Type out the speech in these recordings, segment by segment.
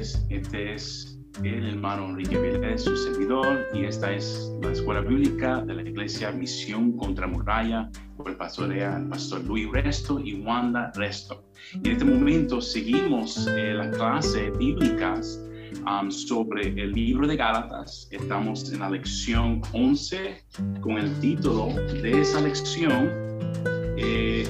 Este es el hermano Enrique Vélez, su servidor, y esta es la Escuela Bíblica de la Iglesia Misión contra Muralla, por el pastor, el pastor Luis Resto y Wanda Resto. En este momento seguimos eh, las clases bíblicas um, sobre el libro de Gálatas. Estamos en la lección 11 con el título de esa lección, eh,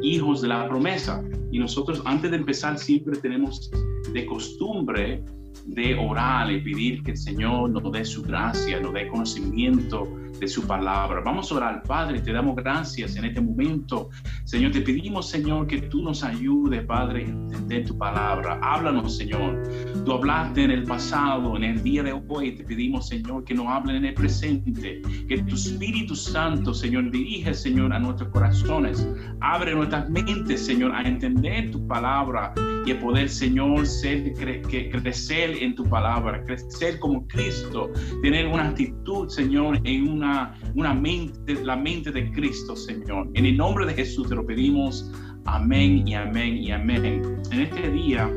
Hijos de la Promesa. Y nosotros antes de empezar siempre tenemos de costumbre de orar y pedir que el Señor nos dé su gracia, nos dé conocimiento de su palabra. Vamos a orar, Padre, te damos gracias en este momento. Señor, te pedimos, Señor, que tú nos ayudes, Padre, a entender tu palabra. Háblanos, Señor. Tú hablaste en el pasado, en el día de hoy. Te pedimos, Señor, que nos hable en el presente. Que tu Espíritu Santo, Señor, dirige, Señor, a nuestros corazones. Abre nuestras mentes, Señor, a entender tu palabra y a poder, Señor, ser, que crecer en tu palabra, crecer como Cristo, tener una actitud, Señor, en una una, mente, la mente de Cristo, Señor. En el nombre de Jesús te lo pedimos. Amén y amén y amén. En este día,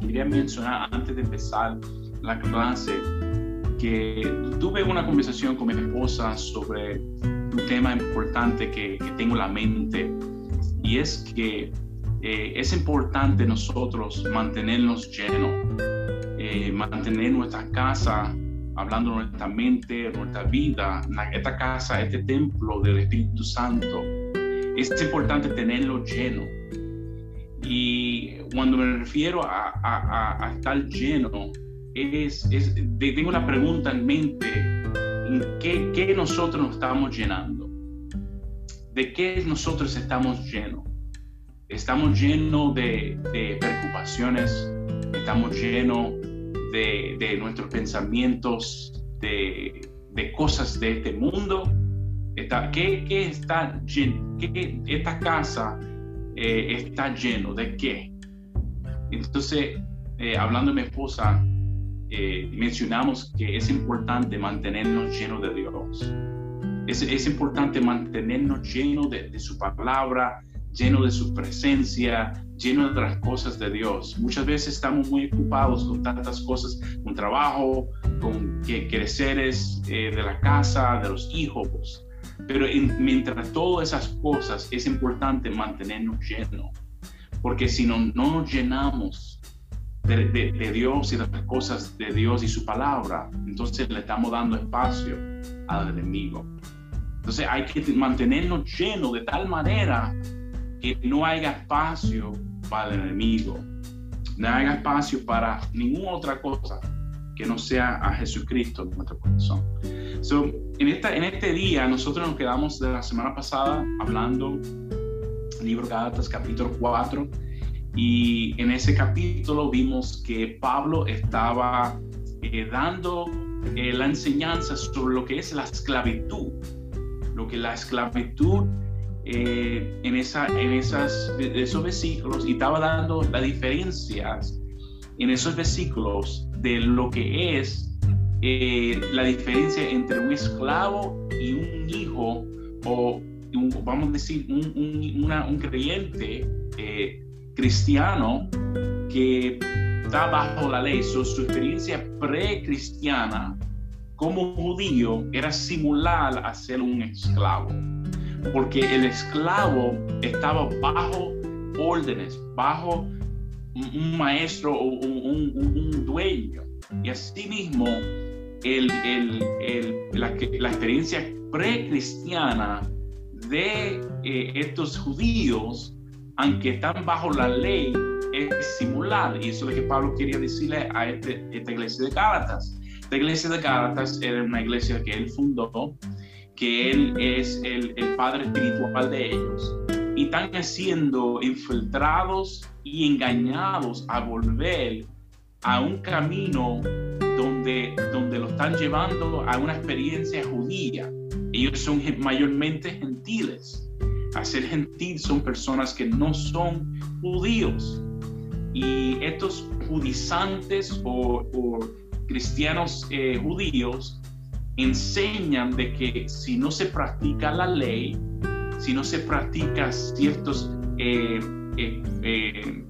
quería mencionar antes de empezar la clase que tuve una conversación con mi esposa sobre un tema importante que, tengo en la mente y es que eh, es importante nosotros mantenernos llenos, eh, mantener nuestra casa hablando nuestra mente, nuestra vida, esta casa, este templo del Espíritu Santo. Es importante tenerlo lleno. Y cuando me refiero a, estar lleno, es, tengo una pregunta en mente, ¿qué, ¿qué nosotros nos estamos llenando? ¿De qué nosotros estamos llenos? Estamos llenos de, de preocupaciones, estamos llenos de, nuestros pensamientos, de, cosas de este mundo. Está, ¿qué, está lleno? ¿Qué, esta casa eh, está lleno de qué? Entonces, eh, hablando de mi esposa, eh, mencionamos que es importante mantenernos llenos de Dios. Es, es importante mantenernos llenos de, de, su palabra, lleno de su presencia, lleno de las cosas de Dios. Muchas veces estamos muy ocupados con tantas cosas, con trabajo, con que, creceres eh, de la casa, de los hijos. Pero mientras todas esas cosas es importante mantenernos llenos, porque si no, no nos llenamos de, de, Dios y de las cosas de Dios y su palabra, entonces le estamos dando espacio al enemigo. Entonces hay que mantenernos llenos de tal manera que no haya espacio para el enemigo, no haya espacio para ninguna otra cosa que no sea a Jesucristo en nuestro corazón. So, en, esta, en este día nosotros nos quedamos de la semana pasada hablando libro Gálatas capítulo 4 y en ese capítulo vimos que Pablo estaba eh, dando eh, la enseñanza sobre lo que es la esclavitud, lo que la esclavitud eh, en, esa, en esas, esos versículos y estaba dando las diferencias en esos versículos de lo que es eh, la diferencia entre un esclavo y un hijo o vamos a decir un, un, creyente eh, cristiano que está bajo la ley. su experiencia pre-cristiana como judío era simular a ser un esclavo porque el esclavo estaba bajo órdenes, bajo un maestro o un, dueño. Y asimismo, el, la, experiencia pre-cristiana de eh, estos judíos, aunque están bajo la ley, es simular. Y eso es lo que Pablo quería decirle a este, esta iglesia de Gálatas. La iglesia de Gálatas era una iglesia que él fundó que Él es el, Padre espiritual de ellos y están siendo infiltrados y engañados a volver a un camino donde, donde lo están llevando a una experiencia judía. Ellos son mayormente gentiles. A ser gentil son personas que no son judíos. Y estos judizantes o, cristianos eh, judíos enseñan de que si no se practica la ley, si no se practica ciertos eh, eh, eh,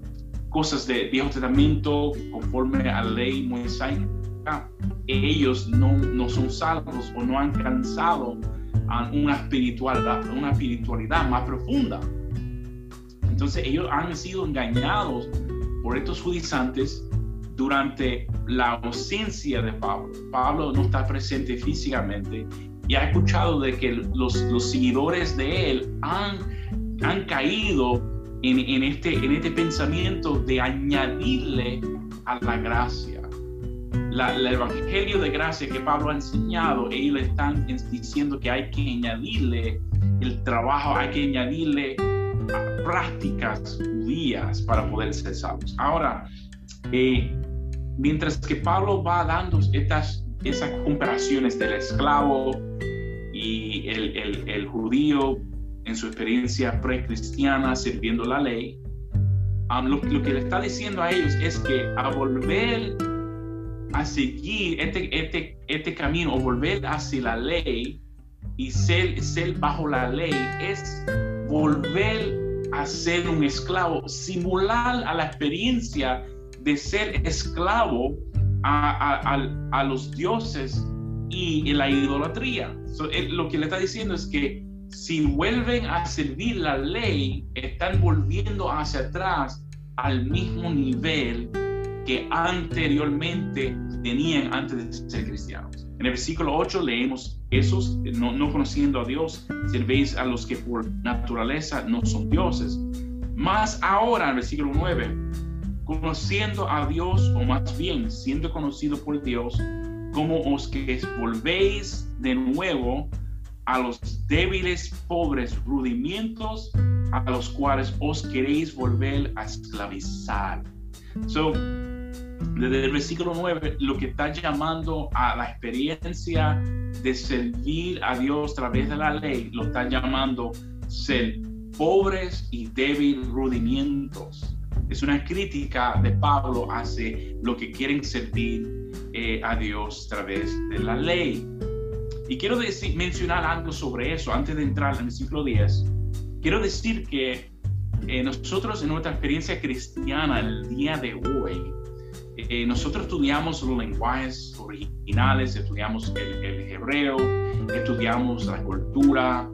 cosas del Viejo Testamento conforme a la ley mosaica, ellos no, no son salvos o no han alcanzado una espiritualidad, una espiritualidad más profunda. Entonces ellos han sido engañados por estos judizantes durante la ausencia de Pablo. Pablo no está presente físicamente y ha escuchado de que los, los seguidores de él han, han caído en, en, este, en este pensamiento de añadirle a la gracia. La, el evangelio de gracia que Pablo ha enseñado, ellos están diciendo que hay que añadirle el trabajo, hay que añadirle prácticas judías para poder ser salvos. Ahora, eh, mientras que Pablo va dando estas, esas comparaciones del esclavo y el, el, el judío en su experiencia precristiana sirviendo la ley, um, lo, lo, que le está diciendo a ellos es que a volver a seguir este, este, este camino o volver hacia la ley y ser, ser bajo la ley es volver a ser un esclavo, simular a la experiencia de ser esclavo a, los dioses y la idolatría. lo que le está diciendo es que si vuelven a servir la ley, están volviendo hacia atrás al mismo nivel que anteriormente tenían antes de ser cristianos. En el versículo 8 leemos, esos no, no conociendo a Dios, servéis a los que por naturaleza no son dioses. Más ahora, en el versículo 9, conociendo a Dios, o más bien siendo conocido por Dios, como os que volvéis de nuevo a los débiles, pobres rudimientos a los cuales os queréis volver a esclavizar. So, desde el versículo 9, lo que está llamando a la experiencia de servir a Dios a través de la ley, lo está llamando ser pobres y débiles rudimientos. Es una crítica de Pablo hacia lo que quieren servir eh, a Dios a través de la ley. Y quiero decir, mencionar algo sobre eso antes de entrar en el versículo 10. Quiero decir que eh, nosotros en nuestra experiencia cristiana el día de hoy, eh, nosotros estudiamos los lenguajes originales, estudiamos el, hebreo, estudiamos la cultura,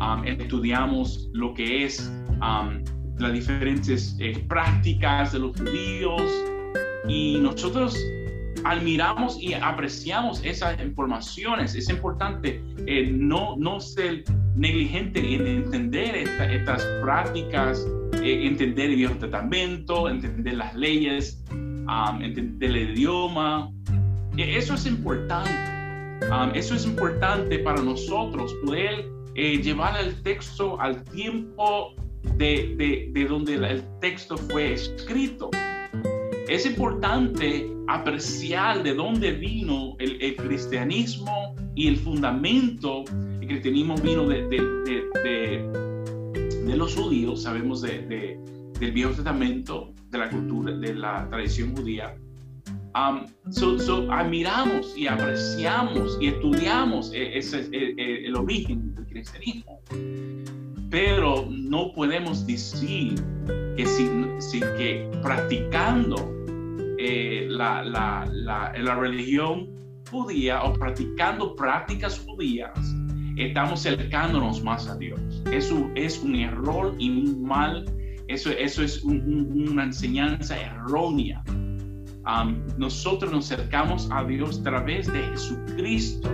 um, estudiamos lo que es um, las diferentes eh, prácticas de los judíos y nosotros admiramos y apreciamos esas informaciones. Es importante eh, no, no ser negligente en entender estas prácticas, entender el Viejo Testamento, entender las leyes um, entender el idioma. E, eso es importante. eso es importante para nosotros, poder eh, llevar el texto al tiempo de, de, donde el texto fue escrito. Es importante apreciar de dónde vino el, cristianismo y el fundamento. El cristianismo vino de, de, de los judíos, sabemos del Viejo Testamento, de la cultura, de la tradición judía, um, admiramos y apreciamos y estudiamos e, e, e, el origen del cristianismo. Pero no podemos decir que, si, que practicando eh, la, la, la, la religión judía o practicando prácticas judías, estamos acercándonos más a Dios. Eso es un error y un mal eso, eso es una enseñanza errónea. nosotros nos acercamos a Dios a través de Jesucristo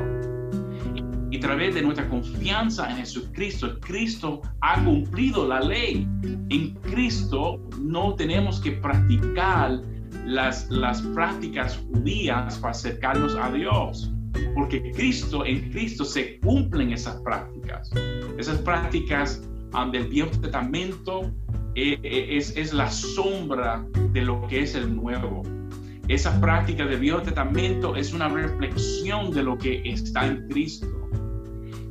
través de nuestra confianza en Jesucristo. Cristo ha cumplido la ley. En Cristo no tenemos que practicar las, las prácticas judías para acercarnos a Dios. Porque Cristo, en Cristo se cumplen esas prácticas. Esas prácticas del Viejo Testamento eh, eh, es, es, la sombra de lo que es el nuevo. Esa práctica de Viejo Testamento es una reflexión de lo que está en Cristo.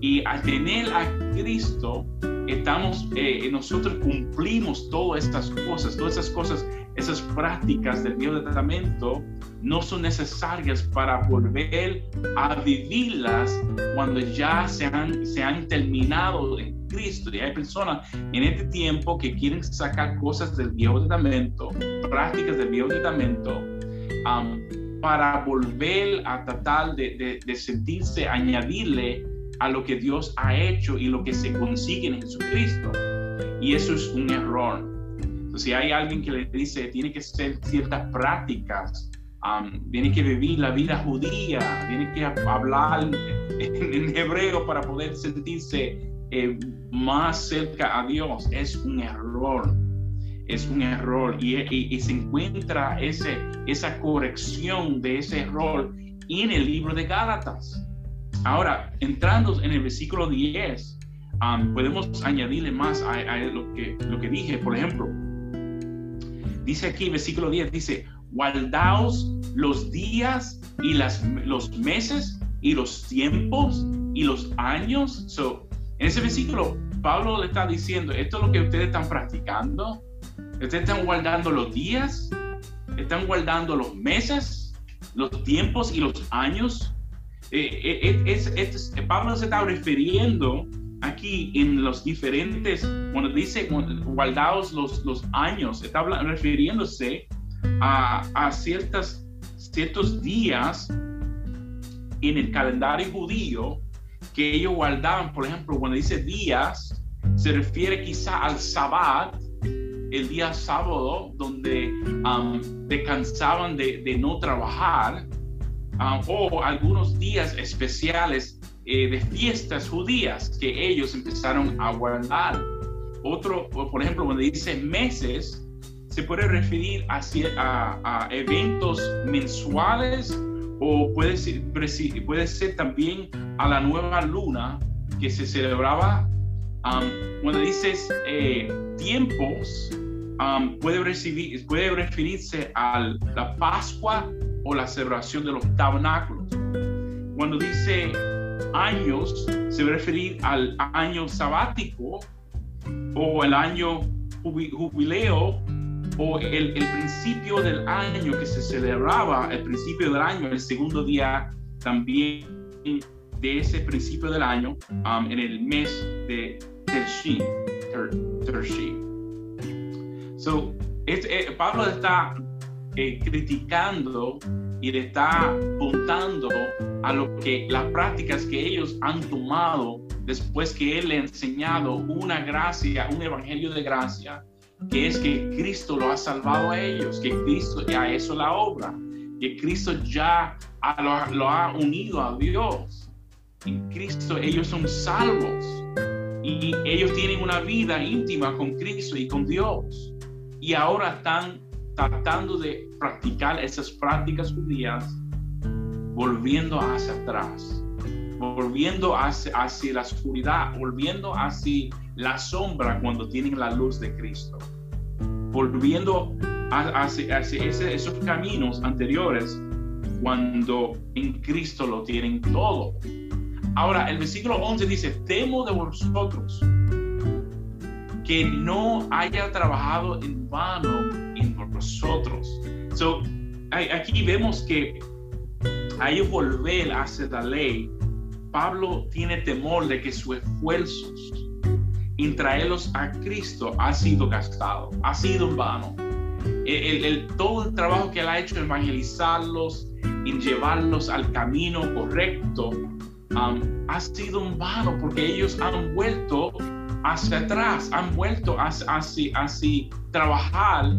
Y al tener a Cristo, estamos, eh, nosotros cumplimos todas estas cosas, todas esas cosas, esas prácticas del Viejo Testamento no son necesarias para volver a vivirlas cuando ya se han, se han terminado Cristo. Y hay personas en este tiempo que quieren sacar cosas del Viejo Testamento prácticas del Viejo Testamento para volver a tratar de, de, sentirse, añadirle a lo que Dios ha hecho y lo que se consigue en Jesucristo. Y eso es un error. Entonces, si hay alguien que le dice, tiene que ser ciertas prácticas, tiene que vivir la vida judía, tiene que hablar en, hebreo para poder sentirse eh, más cerca a Dios, es un error es un error y, se encuentra ese, esa corrección de ese error en el libro de Gálatas. Ahora, entrando en el versículo 10, um, podemos añadirle más a, lo, que, lo que dije. Por ejemplo, dice aquí, versículo 10, dice, guardaos los días y las, los meses y los tiempos y los años. So, en ese versículo, Pablo le está diciendo, esto es lo que ustedes están practicando, Ustedes están guardando los días, están guardando los meses, los tiempos y los años. Eh, eh, es, Pablo se está refiriendo aquí en los diferentes, cuando dice guardados los, los años, está refiriéndose a, a ciertas, ciertos días en el calendario judío que ellos guardaban, por ejemplo, cuando dice días, se refiere quizá al sabbat, el día sábado donde descansaban de, no trabajar o algunos días especiales eh, de fiestas judías que ellos empezaron a guardar. Otro, por ejemplo, cuando dice meses, se puede referir a, a, eventos mensuales o puede ser, puede ser también a la nueva luna que se celebraba cuando dices eh, tiempos, puede, recibir, puede referirse a la Pascua o la celebración de los tabernáculos. Cuando dice años, se va a referir al año sabático o el año jubileo o el, el, principio del año que se celebraba, el principio del año, el segundo día también de ese principio del año en el mes de Tershi. Tershi. So, eh, Pablo está eh, criticando y le está apuntando a lo que las prácticas que ellos han tomado después que él le ha enseñado una gracia, un evangelio de gracia, que es que Cristo lo ha salvado a ellos, que Cristo ya hizo la obra, que Cristo ya lo, ha unido a Dios. En Cristo ellos son salvos y ellos tienen una vida íntima con Cristo y con Dios. Y ahora están tratando de practicar esas prácticas judías, volviendo hacia atrás, volviendo hacia, hacia la oscuridad, volviendo hacia la sombra cuando tienen la luz de Cristo, volviendo hacia, hacia esos caminos anteriores cuando en Cristo lo tienen todo. Ahora, el versículo 11 dice, temo de vosotros que no haya trabajado en vano en vosotros. So, aquí vemos que hay volver hacia la ley. Pablo tiene temor de que su esfuerzo en traerlos a Cristo ha sido gastado, ha sido en vano. El, todo el trabajo que él ha hecho en evangelizarlos, en llevarlos al camino correcto, ha sido un vano porque ellos han vuelto hacia atrás, han vuelto hacia, hacia, trabajar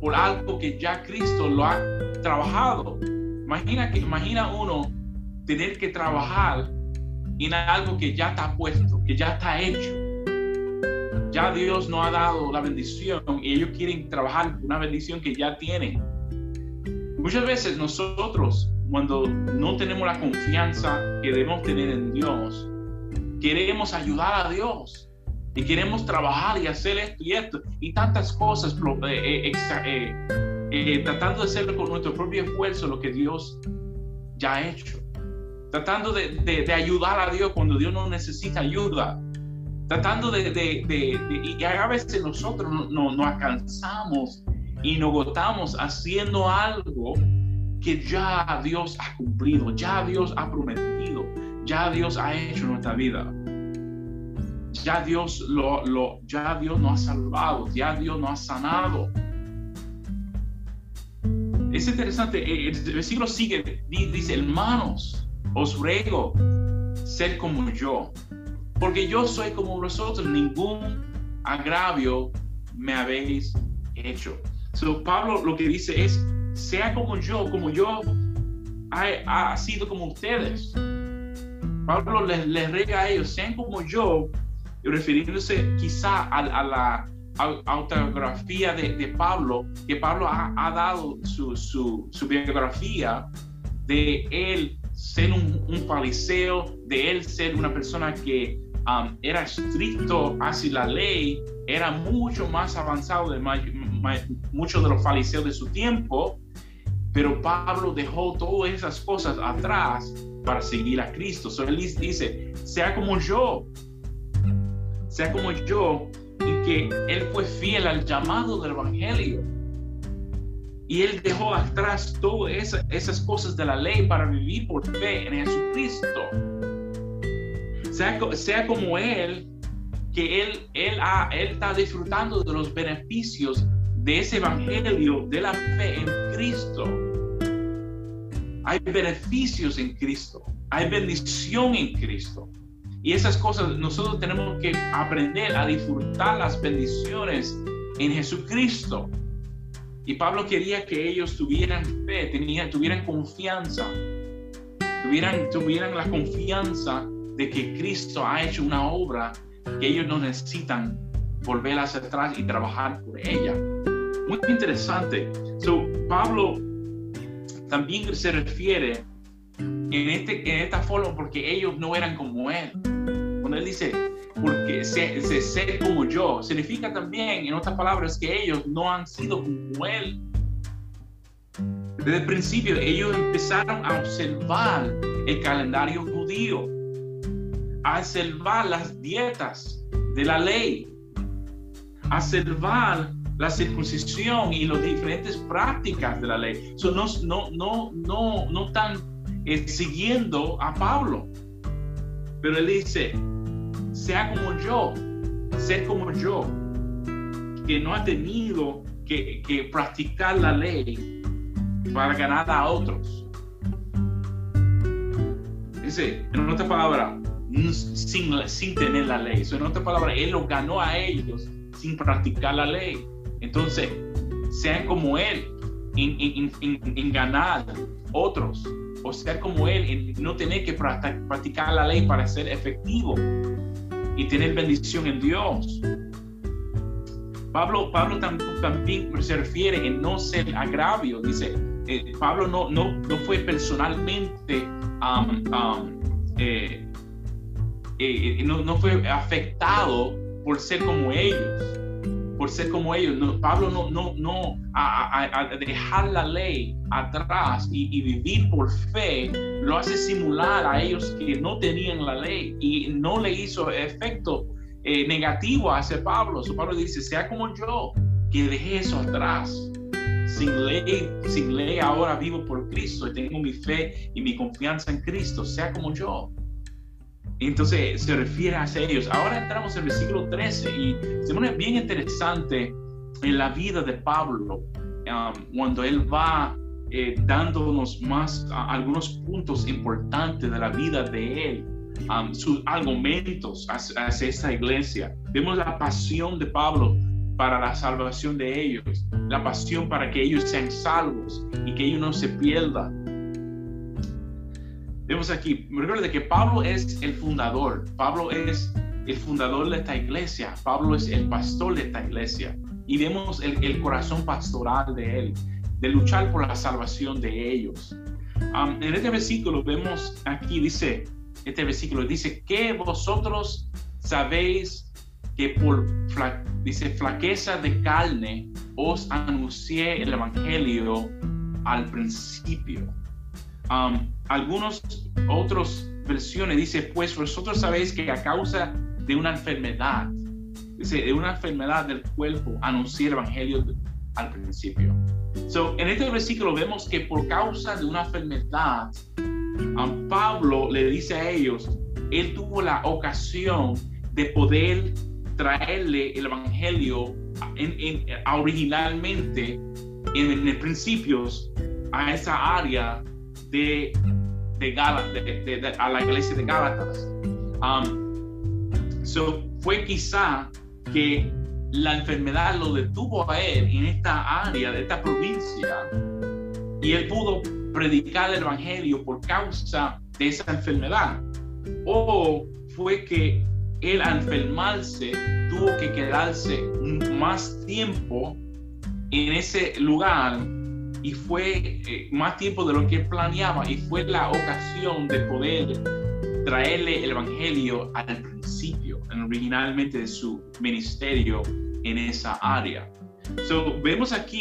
por algo que ya Cristo lo ha trabajado. Imagina, que, imagina uno tener que trabajar en algo que ya está puesto, que ya está hecho. Ya Dios no ha dado la bendición y ellos quieren trabajar una bendición que ya tienen. Muchas veces nosotros cuando no tenemos la confianza que debemos tener en Dios, queremos ayudar a Dios y queremos trabajar y hacer esto y esto. Y tantas cosas, eh, eh, eh, tratando de hacer con nuestro propio esfuerzo lo que Dios ya ha hecho, tratando de, ayudar a Dios cuando Dios no necesita ayuda, tratando de, y a veces nosotros nos no, no alcanzamos y nos agotamos haciendo algo que ya Dios ha cumplido, ya Dios ha prometido, ya Dios ha hecho nuestra vida. Ya Dios lo, lo, ya Dios nos ha salvado, ya Dios nos ha sanado. es interesante, eh, el versículo sigue, dice, hermanos, os ruego ser como yo, porque yo soy como vosotros, ningún agravio me habéis hecho. So, Pablo lo que dice es, sea como yo, como yo ha, sido como ustedes. Pablo les, les rega a ellos, sean como yo, refiriéndose quizá a, la autografía de, Pablo, que Pablo ha, dado su, su, biografía de él ser un, un, de él ser una persona que um, era estricto hacia la ley, era mucho más avanzado de muchos de los fariseos de su tiempo, pero Pablo dejó todas esas cosas atrás para seguir a Cristo. So, él dice, sea como yo, sea como yo, y que él fue fiel al llamado del Evangelio. Y él dejó atrás todas esas, cosas de la ley para vivir por fe en Jesucristo. Sea, sea como él, que él, él, está disfrutando de los beneficios de ese evangelio de la fe en Cristo. Hay beneficios en Cristo, hay bendición en Cristo. Y esas cosas nosotros tenemos que aprender a disfrutar las bendiciones en Jesucristo. Y Pablo quería que ellos tuvieran fe, tenían, tuvieran confianza, tuvieran, tuvieran la confianza de que Cristo ha hecho una obra que ellos no necesitan volver hacia atrás y trabajar por ella. Muy interesante. So, Pablo también se refiere en, este, en esta forma porque ellos no eran como él. Cuando él dice, porque se, se, como yo, significa también, en otras palabras, que ellos no han sido como él. Desde el principio, ellos empezaron a observar el calendario judío, a observar las dietas de la ley, a observar la circuncisión y las diferentes prácticas de la ley. So, no, no, no, no, no están eh, siguiendo a Pablo. Pero él dice, sea como yo, ser como yo, que no ha tenido que, practicar la ley para ganar a otros. Dice, en otra palabra, sin, tener la ley. En otra palabra, él lo ganó a ellos sin practicar la ley. Entonces, sean como Él en, ganar otros, o ser como Él en no tener que practicar la ley para ser efectivo y tener bendición en Dios. Pablo, Pablo también se refiere en no ser agravio. Dice, eh, Pablo no, no, no fue personalmente, eh, eh, no, no fue afectado por ser como ellos por ser como ellos. No, Pablo no, no, no a, dejar la ley atrás y, vivir por fe, lo hace simular a ellos que no tenían la ley y no le hizo efecto eh, negativo hacia Pablo. So Pablo dice, sea como yo, que dejé eso atrás. Sin ley, sin ley ahora vivo por Cristo y tengo mi fe y mi confianza en Cristo, sea como yo. Entonces se refiere a ellos. Ahora entramos en el versículo 13 y se pone bien interesante en la vida de Pablo um, cuando él va eh, dándonos más algunos puntos importantes de la vida de él, um, sus argumentos hacia, hacia esta iglesia. Vemos la pasión de Pablo para la salvación de ellos, la pasión para que ellos sean salvos y que ellos no se pierdan Vemos aquí, recuerda que Pablo es el fundador, Pablo es el fundador de esta iglesia, Pablo es el pastor de esta iglesia y vemos el, corazón pastoral de él, de luchar por la salvación de ellos. Um, en este versículo vemos aquí, dice, este versículo dice que vosotros sabéis que por dice, flaqueza de carne os anuncié el evangelio al principio. Um, algunos otros versiones dice, pues vosotros sabéis que a causa de una enfermedad, dice, de una enfermedad del cuerpo, anuncié el evangelio al principio. So, en este versículo vemos que por causa de una enfermedad, um, Pablo le dice a ellos, él tuvo la ocasión de poder traerle el evangelio en, originalmente en, el principio a esa área de, de, de, a la iglesia de Gálatas. Um, so, fue quizá que la enfermedad lo detuvo a él en esta área, de esta provincia, y él pudo predicar el evangelio por causa de esa enfermedad. O fue que él al enfermarse tuvo que quedarse más tiempo en ese lugar y fue eh, más tiempo de lo que planeaba y fue la ocasión de poder traerle el evangelio al principio, originalmente de su ministerio en esa área. So, vemos aquí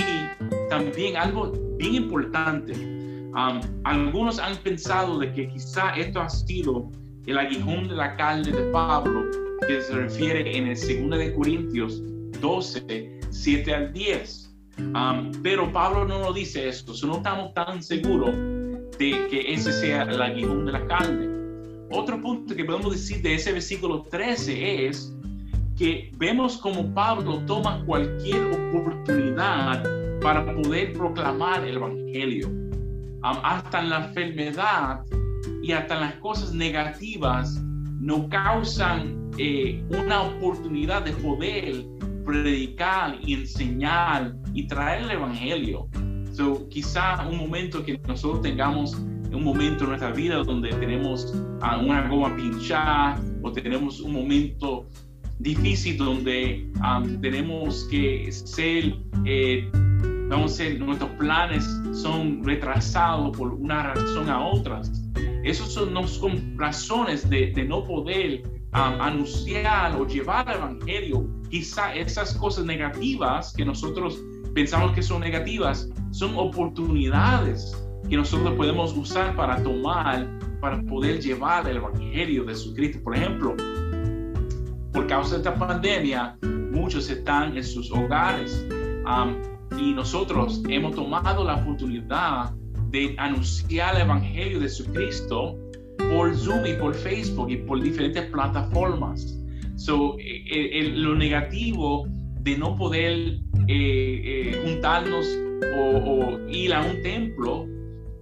también algo bien importante. Um, algunos han pensado de que quizá esto ha sido el aguijón de la carne de Pablo, que se refiere en el 2 de Corintios 12, 7 al 10. Um, pero Pablo no nos dice esto, no estamos tan seguros de que ese sea el aguijón de la carne. Otro punto que podemos decir de ese versículo 13 es que vemos como Pablo toma cualquier oportunidad para poder proclamar el Evangelio. Um, hasta en la enfermedad y hasta las cosas negativas no causan eh, una oportunidad de poder predicar y enseñar y traer el Evangelio. So, quizá un momento que nosotros tengamos un momento en nuestra vida donde tenemos uh, una goma pinchada o tenemos un momento difícil donde um, tenemos que ser, eh, vamos a ser, nuestros planes son retrasados por una razón a otras. Esas son, no son razones de, de no poder um, anunciar o llevar el evangelio. Quizá esas cosas negativas que nosotros pensamos que son negativas son oportunidades que nosotros podemos usar para tomar, para poder llevar el evangelio de Jesucristo. Por ejemplo, por causa de esta pandemia, muchos están en sus hogares um, y nosotros hemos tomado la oportunidad de anunciar el Evangelio de Jesucristo por Zoom y por Facebook y por diferentes plataformas. So, lo negativo de no poder eh, eh, juntarnos o, o, ir a un templo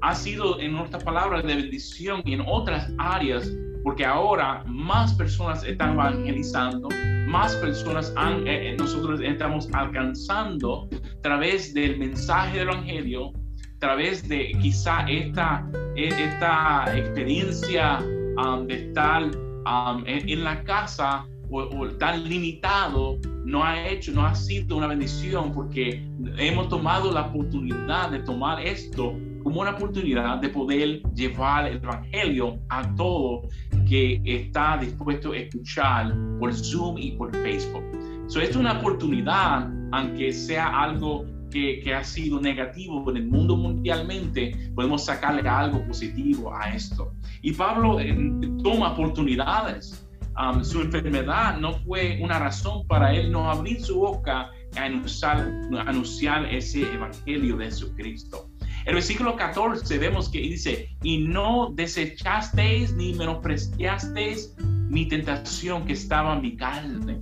ha sido, en otras palabras, de bendición y en otras áreas porque ahora más personas están evangelizando, más personas han, eh, eh, nosotros estamos alcanzando a través del mensaje del Evangelio, a través de quizá esta, e, esta experiencia um, de estar um, en, la casa o, o, tan limitado no ha hecho, no ha sido una bendición porque hemos tomado la oportunidad de tomar esto como una oportunidad de poder llevar el Evangelio a todo que está dispuesto a escuchar por Zoom y por Facebook. So, es una oportunidad, aunque sea algo que, que, ha sido negativo en el mundo mundialmente, podemos sacarle algo positivo a esto. Y Pablo eh, toma oportunidades. Um, su enfermedad no fue una razón para él no abrir su boca a anunciar, a anunciar ese evangelio de Jesucristo. El versículo 14 vemos que dice, y no desechasteis ni menospreciasteis mi tentación que estaba en mi carne.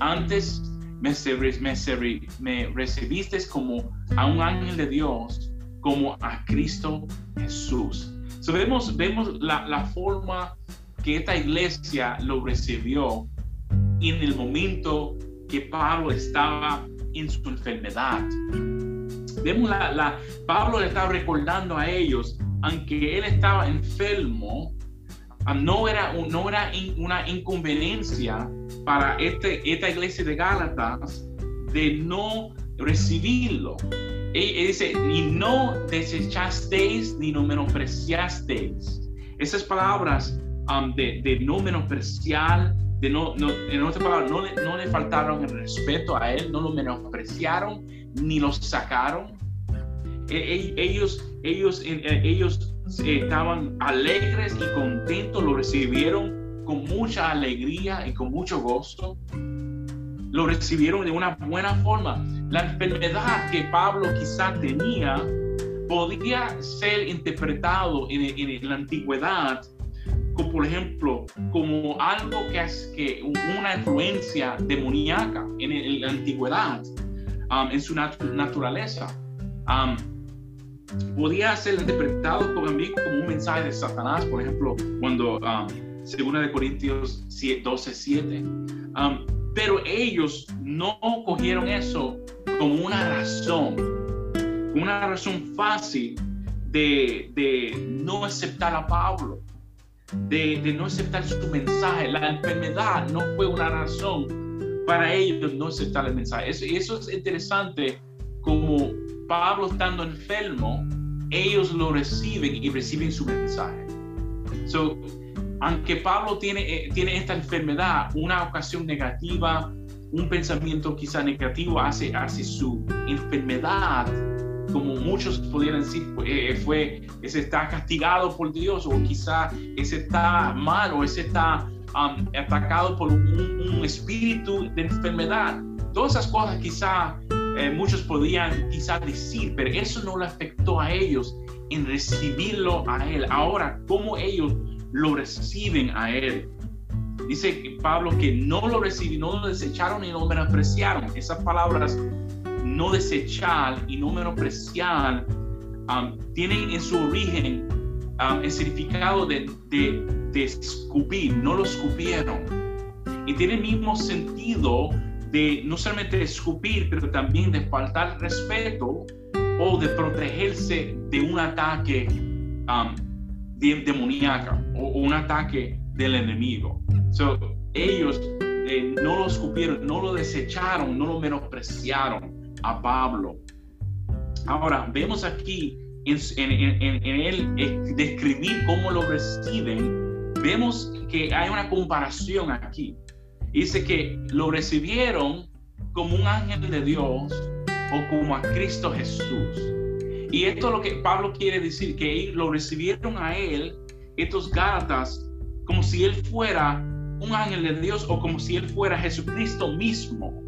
Antes me, me, recibisteis como a un ángel de Dios, como a Cristo Jesús. So vemos vemos la, la forma que esta iglesia lo recibió en el momento que Pablo estaba en su enfermedad. Vemos la, Pablo le estaba recordando a ellos, aunque él estaba enfermo, no era, no era una inconveniencia para este, esta iglesia de Gálatas de no recibirlo. Él, dice, ni no desechasteis ni no menospreciasteis. Esas palabras um, de, de, no menospreciar, de no, no, en otras palabras, no, no le faltaron el respeto a él, no lo menospreciaron, ni los sacaron. E, e, ellos, ellos, eh, ellos estaban alegres y contentos, lo recibieron con mucha alegría y con mucho gozo. Lo recibieron de una buena forma. La enfermedad que Pablo quizá tenía podía ser interpretado en, en la antigüedad como por ejemplo como algo que es que una influencia demoníaca en, la antigüedad um, en su naturaleza. Um, podía ser interpretado como, como un mensaje de Satanás, por ejemplo, cuando um, según de Corintios 12, 7. pero ellos no cogieron eso como una razón, una razón fácil de, de no aceptar a Pablo de, no aceptar su mensaje. La enfermedad no fue una razón para ellos no aceptar el mensaje. Eso, eso es interesante, como Pablo estando enfermo, ellos lo reciben y reciben su mensaje. So, aunque Pablo tiene, eh, tiene esta enfermedad, una ocasión negativa, un pensamiento quizá negativo hace, hace su enfermedad como muchos pudieran decir, eh, fue, ese está castigado por Dios o quizá ese está mal o ese está um, atacado por un, espíritu de enfermedad. Todas esas cosas quizá eh, muchos podían quizá decir, pero eso no le afectó a ellos en recibirlo a Él. Ahora, ¿cómo ellos lo reciben a Él? Dice Pablo que no lo recibieron, no lo desecharon y no lo menospreciaron. Esas palabras no desechar y no menospreciar um, tienen en su origen um, el significado de, de, escupir, no lo escupieron. Y tiene el mismo sentido de no solamente escupir, pero también de faltar respeto o de protegerse de un ataque um, demoníaco o, un ataque del enemigo. So, ellos eh, no lo escupieron, no lo desecharon, no lo menospreciaron a Pablo. Ahora, vemos aquí en, él describir cómo lo reciben, vemos que hay una comparación aquí. Dice que lo recibieron como un ángel de Dios o como a Cristo Jesús. Y esto es lo que Pablo quiere decir, que lo recibieron a él, estos Gálatas, como si él fuera un ángel de Dios o como si él fuera Jesucristo mismo.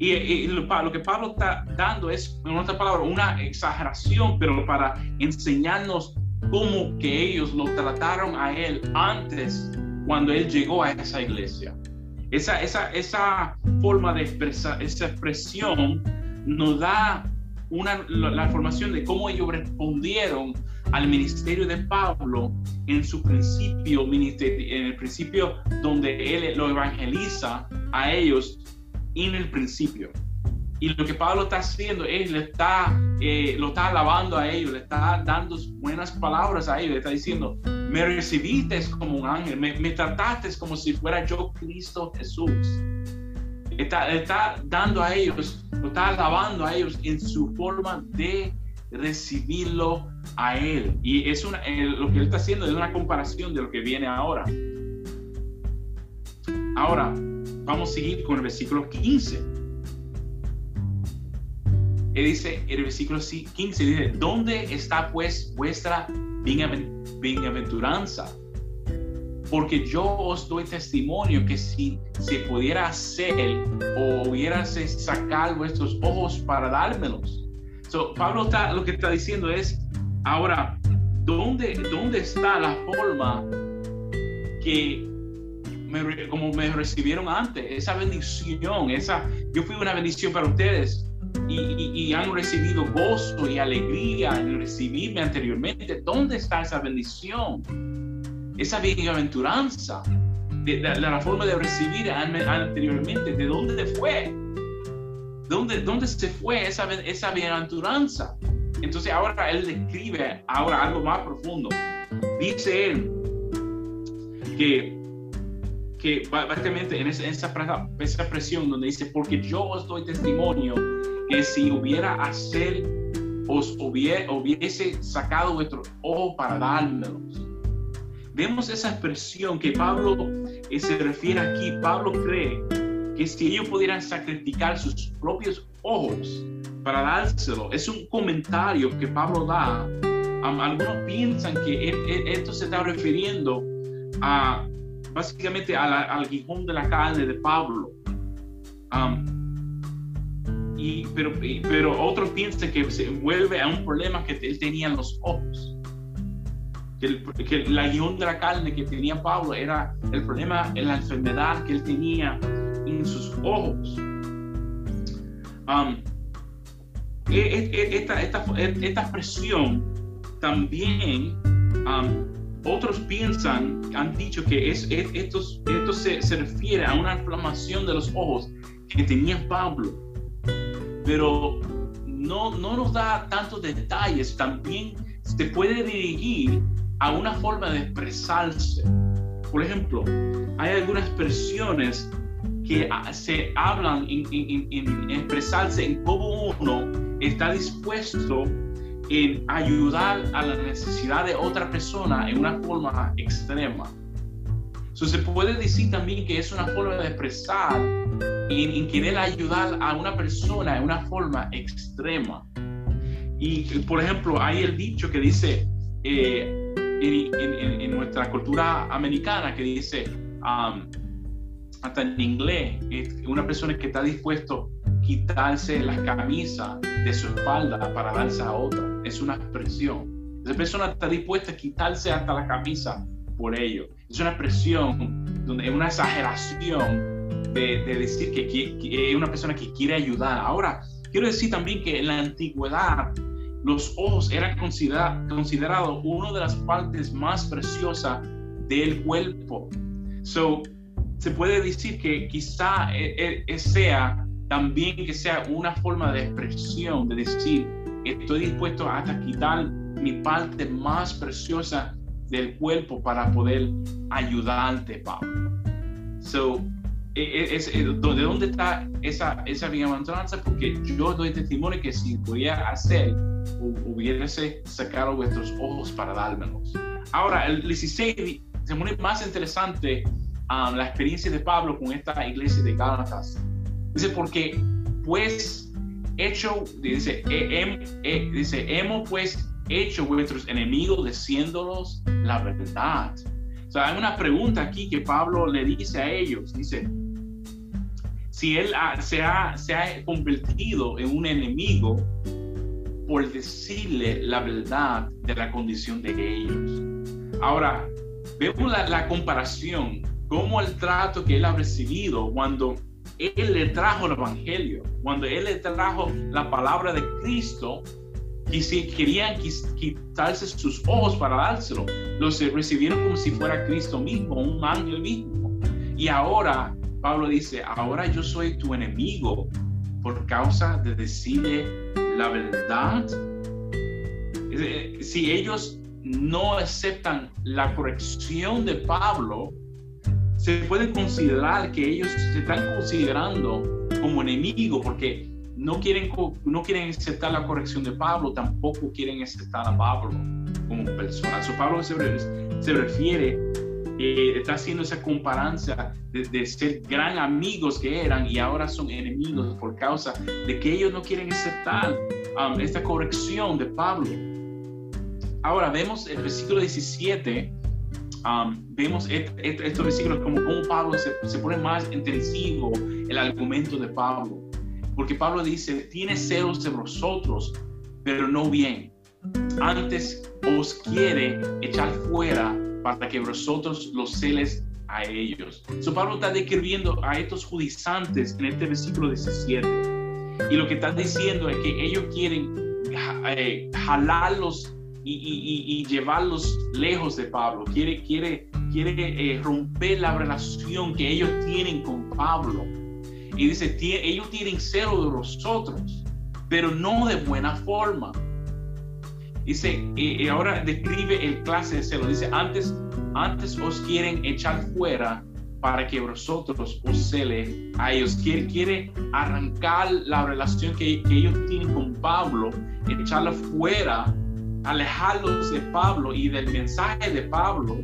Y, lo, que Pablo está dando es, en otra palabra, una exageración, pero para enseñarnos cómo que ellos lo trataron a él antes, cuando él llegó a esa iglesia. Esa, esa, esa forma de expresar, esa expresión nos da una, la, información de cómo ellos respondieron al ministerio de Pablo en su principio, en el principio donde él lo evangeliza a ellos en el principio. Y lo que Pablo está haciendo es, le está, eh, lo está alabando a ellos, le está dando buenas palabras a ellos, le está diciendo, me recibiste como un ángel, me, me trataste como si fuera yo Cristo Jesús. Está, está dando a ellos, lo está alabando a ellos en su forma de recibirlo a Él. Y es una, lo que Él está haciendo es una comparación de lo que viene ahora. Ahora, Vamos a seguir con el versículo 15. Él dice, el versículo 15 dice, ¿dónde está pues vuestra bienaventuranza? Porque yo os doy testimonio que si se pudiera hacer o hubiera sacar vuestros ojos para dármelos. So, Pablo está, lo que está diciendo es, ahora, ¿dónde, ¿dónde está la forma que como me recibieron antes, esa bendición, esa, yo fui una bendición para ustedes y, han recibido gozo y alegría en recibirme anteriormente. ¿Dónde está esa bendición? Esa bienaventuranza, de, la forma de recibir anteriormente, ¿de dónde fue? ¿Dónde, dónde se fue esa, esa bienaventuranza? Entonces ahora él describe ahora algo más profundo. Dice él que que básicamente en esa, esa, presión donde dice, porque yo os doy testimonio que si hubiera hacer, os hubiese sacado vuestro ojo para dármelos. Vemos esa expresión que Pablo eh, se refiere aquí. Pablo cree que si ellos pudieran sacrificar sus propios ojos para dárselo, es un comentario que Pablo da. algunos piensan que esto se está refiriendo a básicamente al guijón de la carne de Pablo. Y, pero, pero otros piensan que se vuelve a un problema que él tenía en los ojos. Que el, que el aguijón de la carne que tenía Pablo era el problema la enfermedad que él tenía en sus ojos. Um, esta, esta, esta expresión también otros piensan, han dicho que es, esto, esto se, se, refiere a una inflamación de los ojos que tenía Pablo. Pero no, no nos da tantos detalles. También se puede dirigir a una forma de expresarse. Por ejemplo, hay algunas expresiones que se hablan en, expresarse en cómo uno está dispuesto en ayudar a la necesidad de otra persona en una forma extrema. So, se puede decir también que es una forma de expresar en, querer ayudar a una persona en una forma extrema. Y, por ejemplo, hay el dicho que dice eh, en, nuestra cultura americana que dice, um, hasta en inglés, una persona que está dispuesto a quitarse la camisa de su espalda para darse a otra. Es una expresión. Esa persona está dispuesta a quitarse hasta la camisa por ello. Es una expresión, donde es una exageración de, decir que, es una persona que quiere ayudar. Ahora, quiero decir también que en la antigüedad los ojos eran considerados una de las partes más preciosas del cuerpo. So, se puede decir que quizá e, e, sea también que sea una forma de expresión, de decir, estoy dispuesto hasta quitar mi parte más preciosa del cuerpo para poder ayudarte, Pablo. So, e, es, ¿de dónde está esa, esa bienaventuranza? Porque yo doy testimonio que si podía hacer, hubiese sacado vuestros ojos para dármelos. Ahora, el 16 se pone más interesante um, la experiencia de Pablo con esta iglesia de Gálatas. Dice, porque pues hecho, dice, dice, hemos pues hecho vuestros enemigos diciéndolos la verdad. O sea, hay una pregunta aquí que Pablo le dice a ellos, dice, si él se, ha, se ha convertido en un enemigo por decirle la verdad de la condición de ellos. Ahora, vemos la, la comparación como el trato que él ha recibido cuando él le trajo el evangelio, cuando él le trajo la palabra de Cristo, y si querían quitarse sus ojos para dárselo, los recibieron como si fuera Cristo mismo, un ángel mismo. Y ahora, Pablo dice, ahora yo soy tu enemigo por causa de decirle la verdad. Si ellos no aceptan la corrección de Pablo, se puede considerar que ellos se están considerando como enemigo porque no quieren, no quieren aceptar la corrección de Pablo, tampoco quieren aceptar a Pablo como persona. So, Pablo se, se refiere, eh, está haciendo esa comparancia de, ser gran amigos que eran y ahora son enemigos por causa de que ellos no quieren aceptar um, esta corrección de Pablo. Ahora vemos el versículo 17 Um, vemos estos versículos como, como Pablo se, pone más intensivo el argumento de Pablo. Porque Pablo dice, tiene celos de vosotros, pero no bien. Antes os quiere echar fuera para que vosotros los celes a ellos. So Pablo está describiendo a estos judizantes en este versículo 17. Y lo que está diciendo es que ellos quieren eh, jalarlos y, llevarlos lejos de Pablo, quiere, quiere, quiere eh, romper la relación que ellos tienen con Pablo. Y dice, ellos tienen cero de nosotros, pero no de buena forma. Dice, y ahora describe el clase de celo. Dice, antes, antes os quieren echar fuera para que vosotros os cele a ellos. Quiere, quiere arrancar la relación que, que ellos tienen con Pablo, echarla fuera alejarlos de Pablo y del mensaje de Pablo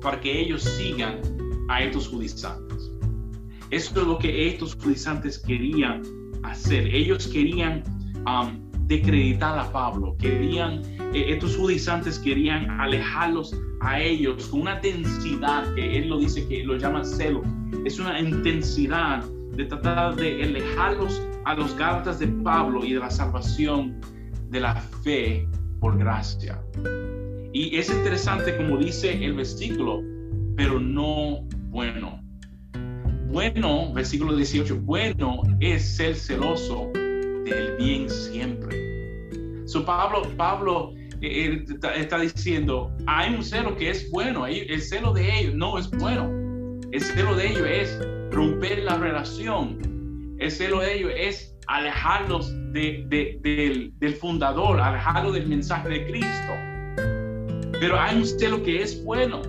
para que ellos sigan a estos judizantes. Esto es lo que estos judizantes querían hacer. Ellos querían um, decreditar a Pablo, querían, eh, estos judizantes querían alejarlos a ellos con una intensidad que él lo dice que lo llama celo. Es una intensidad de tratar de alejarlos a los gálatas de Pablo y de la salvación de la fe por gracia. Y es interesante como dice el versículo, pero no bueno. Bueno, versículo 18, bueno es ser celoso del bien siempre. So Pablo, Pablo eh, está, diciendo, hay un celo que es bueno, el celo de ellos no es bueno. El celo de ellos es romper la relación. El celo de ellos es alejarlos del, del fundador, alejarlos del mensaje de Cristo. Pero hay un celo que es bueno.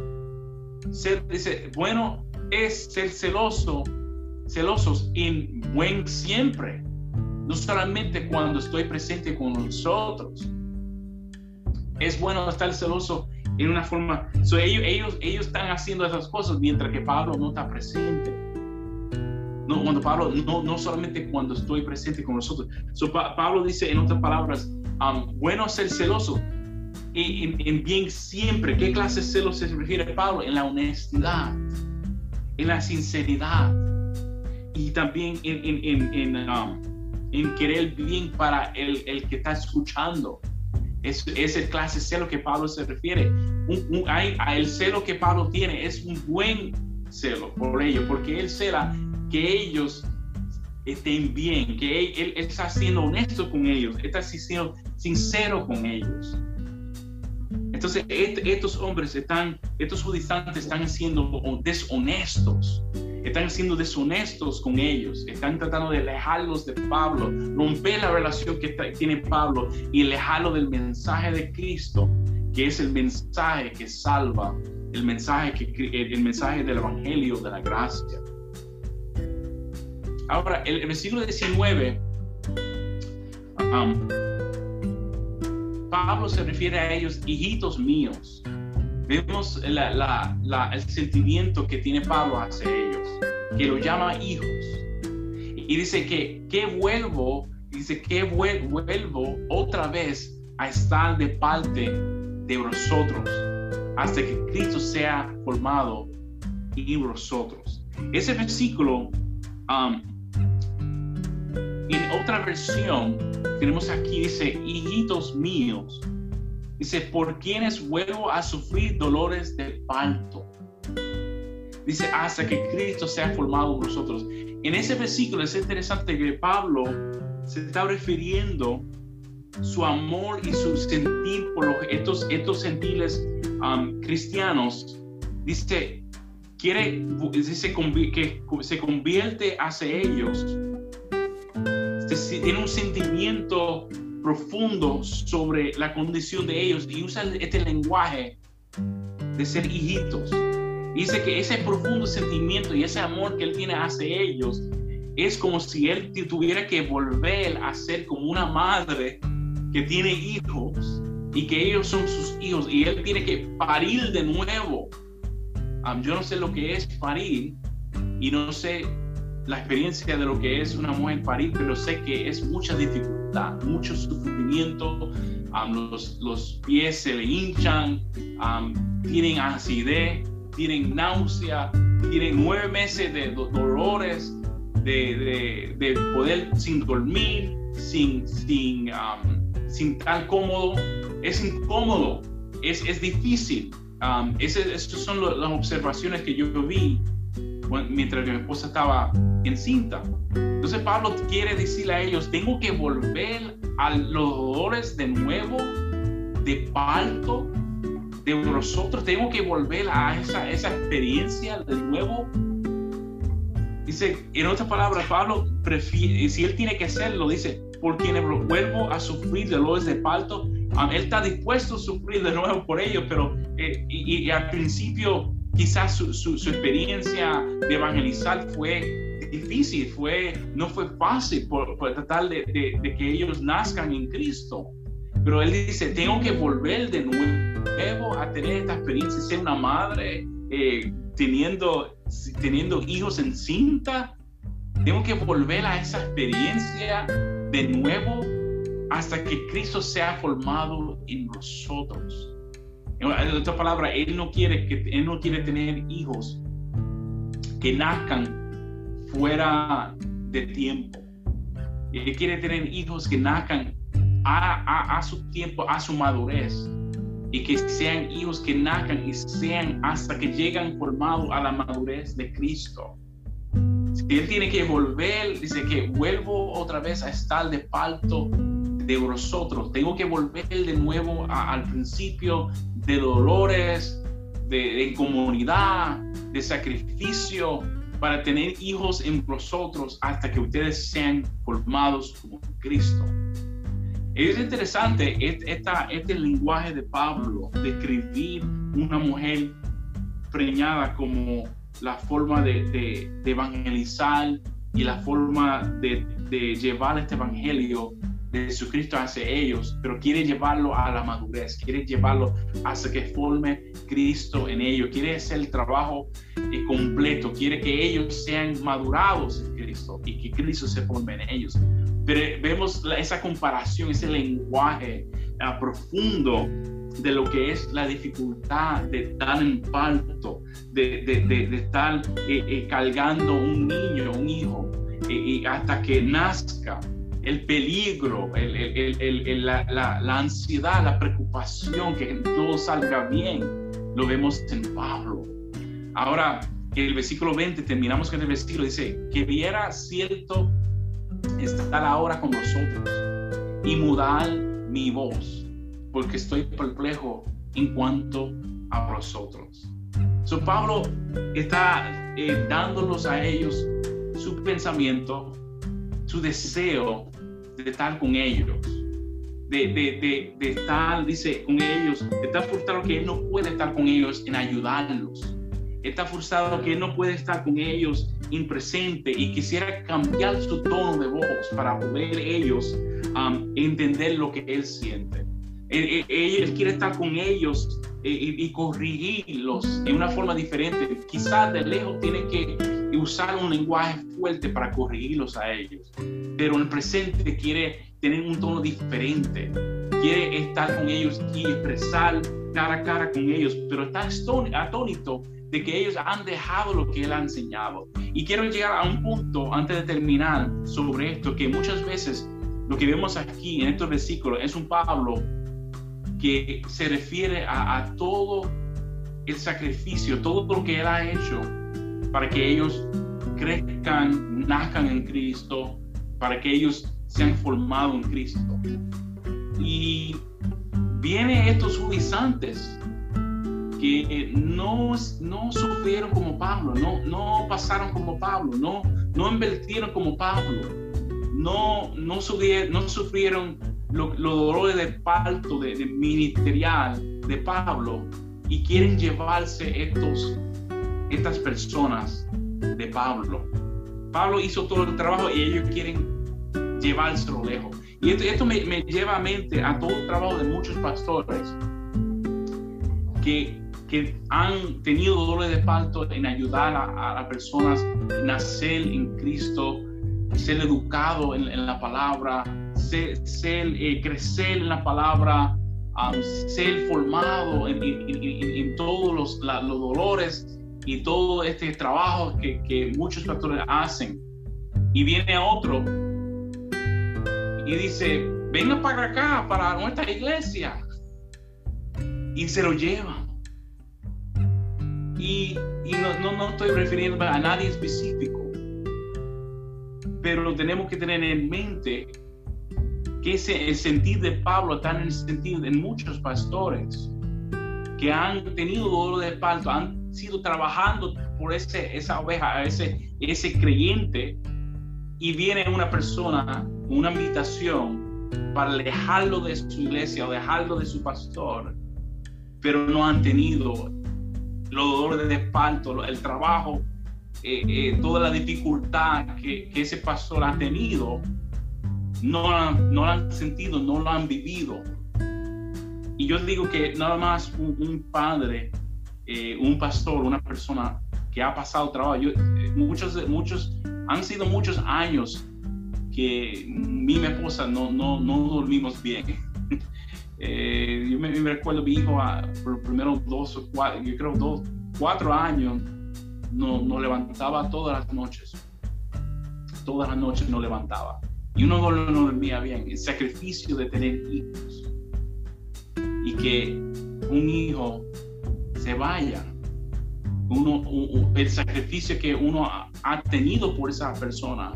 Ser, dice, bueno es ser celoso, celosos en buen siempre, no solamente cuando estoy presente con nosotros. Es bueno estar celoso en una forma, ellos, ellos, ellos están haciendo esas cosas mientras que Pablo no está presente. No, cuando Pablo, no, no solamente cuando estoy presente con nosotros. Pablo dice en otras palabras, um, bueno ser celoso en, en, bien siempre. ¿Qué clase de celos se refiere Pablo? En la honestidad en la sinceridad y también en, en, en, um, querer bien para el, el, que está escuchando. Es, es el clase de celo que Pablo se refiere. Un, hay, el celo que Pablo tiene es un buen celo por ellos, porque él cela que ellos estén bien, que él, está siendo honesto con ellos, está siendo sincero con ellos. Entonces, estos hombres están, estos judistantes están siendo deshonestos, están siendo deshonestos con ellos, están tratando de alejarlos de Pablo, romper la relación que tiene Pablo y alejarlo del mensaje de Cristo, que es el mensaje que salva, el mensaje, que, el mensaje del Evangelio de la gracia. Ahora, el, versículo 19 Pablo se refiere a ellos, hijitos míos. Vemos el sentimiento que tiene Pablo hacia ellos, que lo llama hijos. Y dice que, que vuelvo, dice que vuelvo otra vez a estar de parte de vosotros, hasta que Cristo sea formado en vosotros. Ese versículo, um, en otra versión, tenemos aquí, dice, hijitos míos, dice, por quienes vuelvo a sufrir dolores de parto. Dice, hasta que Cristo sea formado en nosotros. En ese versículo es interesante que Pablo se está refiriendo su amor y su sentir por los, estos, estos gentiles um, cristianos. Dice, quiere, dice que se convierte hacia ellos tiene un sentimiento profundo sobre la condición de ellos y usa este lenguaje de ser hijitos. Dice que ese profundo sentimiento y ese amor que él tiene hacia ellos es como si él tuviera que volver a ser como una madre que tiene hijos y que ellos son sus hijos y él tiene que parir de nuevo. yo no sé lo que es parir y no sé la experiencia de lo que es una mujer parir, pero sé que es mucha dificultad, mucho sufrimiento, los, los, pies se le hinchan, tienen acidez, tienen náusea, tienen nueve meses de dolores, de, de, poder sin dormir, sin, sin, sin estar cómodo. Es incómodo, es, es difícil. Esas son las observaciones que yo vi mientras mi esposa estaba encinta. Entonces Pablo quiere decirle a ellos, tengo que volver a los dolores de nuevo, de parto, de nosotros, tengo que volver a esa, esa experiencia de nuevo. Dice, en otras palabras, Pablo prefiere, si él tiene que hacerlo, dice, por quienes vuelvo a sufrir dolores de parto, él está dispuesto a sufrir de nuevo por ellos, pero eh, y al principio quizás su, su, experiencia de evangelizar fue difícil, fue, no fue fácil por, tratar de, de, que ellos nazcan en Cristo. Pero él dice, tengo que volver de nuevo a tener esta experiencia, ser una madre, eh, teniendo, teniendo hijos en cinta. Tengo que volver a esa experiencia de nuevo hasta que Cristo sea formado en nosotros. En otra palabra, él no quiere que él no quiere tener hijos que nazcan fuera de tiempo. Él quiere tener hijos que nazcan a, a, su tiempo, a su madurez. Y que sean hijos que nazcan y sean hasta que llegan formados a la madurez de Cristo. Si él tiene que volver, dice que vuelvo otra vez a estar de parto de vosotros. Tengo que volver de nuevo al principio de dolores, de, comunidad, de sacrificio, para tener hijos en vosotros hasta que ustedes sean formados como Cristo. Es interesante esta, este lenguaje de Pablo, de escribir una mujer preñada como la forma de, evangelizar y la forma de, de, llevar este evangelio de Jesucristo hacia ellos, pero quiere llevarlo a la madurez, quiere llevarlo hasta que forme Cristo en ellos, quiere hacer el trabajo eh, completo, quiere que ellos sean madurados en Cristo y que Cristo se forme en ellos. Pero vemos esa comparación, ese lenguaje uh, profundo de lo que es la dificultad de estar en parto, de, de, de, estar eh, eh, cargando un niño, un hijo, y hasta que nazca el peligro, la, la, ansiedad, la preocupación, que todo salga bien, lo vemos en Pablo. Ahora, el versículo 20, terminamos con el versículo, dice, que viera cierto estar ahora con nosotros y mudar mi voz, porque estoy perplejo en cuanto a vosotros. So, Pablo está eh, dándolos a ellos su pensamiento, su deseo de estar con ellos, de, de, de, estar, dice, con ellos, está frustrado que él no puede estar con ellos en ayudarlos. Está frustrado que él no puede estar con ellos en presente y quisiera cambiar su tono de voz para poder ellos um, entender lo que él siente. Él, él, quiere estar con ellos eh, y, y, corregirlos en una forma diferente. Quizás de lejos tiene que usar un lenguaje fuerte para corregirlos a ellos, pero el presente quiere tener un tono diferente, quiere estar con ellos y expresar cara a cara con ellos, pero está atónito de que ellos han dejado lo que él ha enseñado. Y quiero llegar a un punto antes de terminar sobre esto, que muchas veces lo que vemos aquí en estos versículos es un Pablo que se refiere a todo el sacrificio, todo lo que él ha hecho para que ellos crezcan, nazcan en Cristo, para que ellos sean formados en Cristo. Y vienen estos judaizantes que no, no sufrieron como Pablo, no, no pasaron como Pablo, no, no invirtieron como Pablo, no, no, sufrieron, no sufrieron los dolores de parto de, de ministerial de Pablo y quieren llevarse estos estas personas de Pablo. Pablo hizo todo el trabajo y ellos quieren llevárselo lejos. Y esto, me, lleva a mente a todo el trabajo de muchos pastores que, que han tenido dolores de parto en ayudar a, las personas a nacer en Cristo, ser educado en, la palabra, ser, eh, crecer en la palabra, ser formado en, todos los, los dolores y todo este trabajo que, que muchos pastores hacen. Y viene otro y dice, venga para acá, para nuestra iglesia. Y se lo lleva. Y, y no, no, no, estoy refiriendo a nadie específico, pero tenemos que tener en mente que ese, el sentido de Pablo está en el sentido de muchos pastores que han tenido dolor de parto, han sido trabajando por ese, esa oveja, ese, ese creyente, y viene una persona, una invitación para alejarlo de su iglesia o dejarlo de su pastor, pero no han tenido los dolores de espanto, el trabajo, eh, eh, toda la dificultad que, ese pastor ha tenido, no, no lo han sentido, no lo han vivido. Y yo digo que nada más un padre eh, un pastor, una persona que ha pasado trabajo. Yo, eh, muchos, muchos, han sido muchos años que mi, esposa no, no, no dormimos bien. eh, yo me, recuerdo mi hijo a, ah, por los primeros dos o cuatro, yo creo dos, cuatro años, no, no levantaba todas las noches. Todas las noches no levantaba. Y uno no, no dormía bien. El sacrificio de tener hijos. Y que un hijo se vaya. Uno, el sacrificio que uno ha tenido por esa persona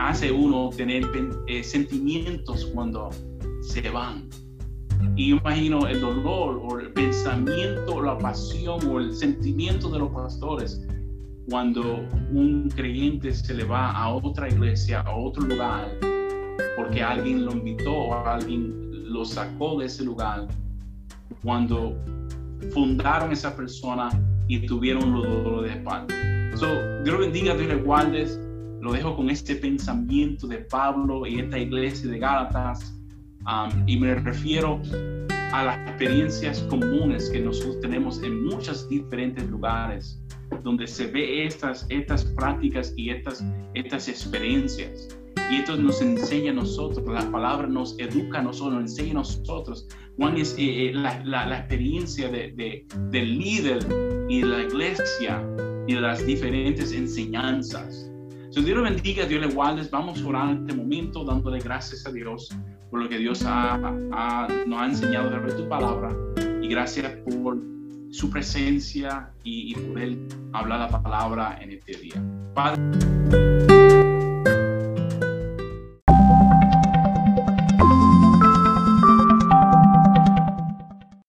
hace uno tener eh, sentimientos cuando se van. Y imagino el dolor o el pensamiento o la pasión o el sentimiento de los pastores cuando un creyente se le va a otra iglesia, a otro lugar, porque alguien lo invitó o alguien lo sacó de ese lugar, cuando fundaron esa persona y tuvieron los dolores de espalda. So, Dios bendiga, Dios le. Lo dejo con este pensamiento de Pablo y esta iglesia de Gálatas. Um, y me refiero a las experiencias comunes que nosotros tenemos en muchos diferentes lugares donde se ve estas, estas prácticas y estas, estas experiencias. Y esto nos enseña a nosotros, la palabra nos educa a nosotros, nos enseña a nosotros cuál es eh, eh, la, la, experiencia de, de, del líder y de la iglesia y de las diferentes enseñanzas. Si Dios lo bendiga, Dios le guarde. Vamos a orar en este momento dándole gracias a Dios por lo que Dios ha, ha, nos ha enseñado de tu palabra y gracias por su presencia y, y poder hablar la palabra en este día. Padre.